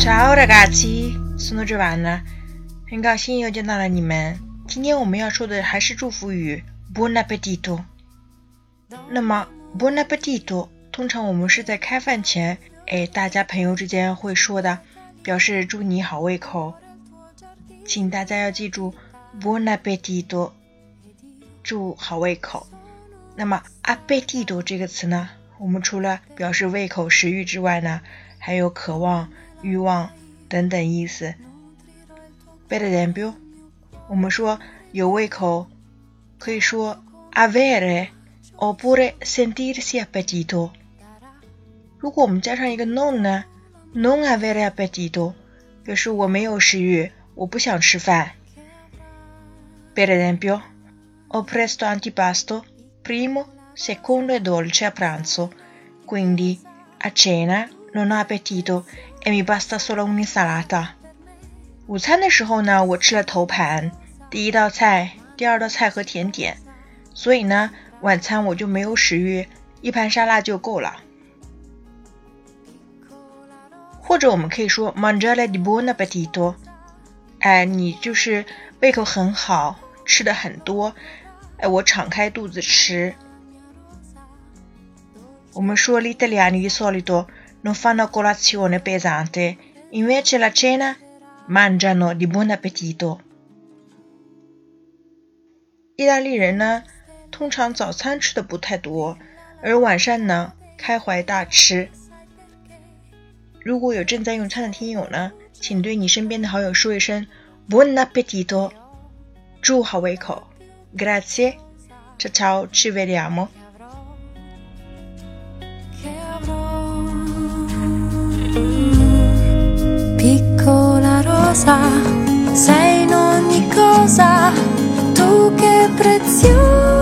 Ciao ragazzi, sono Giovanna，很高兴又见到了你们。今天我们要说的还是祝福语 Buon appetito。那么 Buon appetito 通常我们是在开饭前，哎，大家朋友之间会说的，表示祝你好胃口。请大家要记住 Buon appetito，祝好胃口。那么 appetito 这个词呢，我们除了表示胃口、食欲之外呢，还有渴望、欲望等等意思。Per esempio，我们说有胃口，可以说 avere oppure sentirsi appetito。如果我们加上一个 non 呢，non avere appetito 表示我没有食欲，我不想吃饭。Per esempio, ho presto antipasto, primo, secondo e dolce a pranzo, quindi a cena non appetito e mi basta solo una salata。午餐的时候呢，我吃了头盘，第一道菜、第二道菜和甜点，所以呢，晚餐我就没有食欲，一盘沙拉就够了。或者我们可以说 m a n g i a di buon appetito，哎，你就是胃口很好，吃的很多，哎，我敞开肚子吃。我们说 “Litalia ni solido”。non fanno colazione pesante, invece la cena mangiano di buon appetito. 意大利人呢，通常早餐吃的不太多，而晚上呢开怀大吃。如果有正在用餐的听友呢，请对你身边的好友说一声 “Buon appetito”，祝好胃口。Grazie，ciao ciao，ci vediamo。Sei in ogni cosa, tu che preziosa.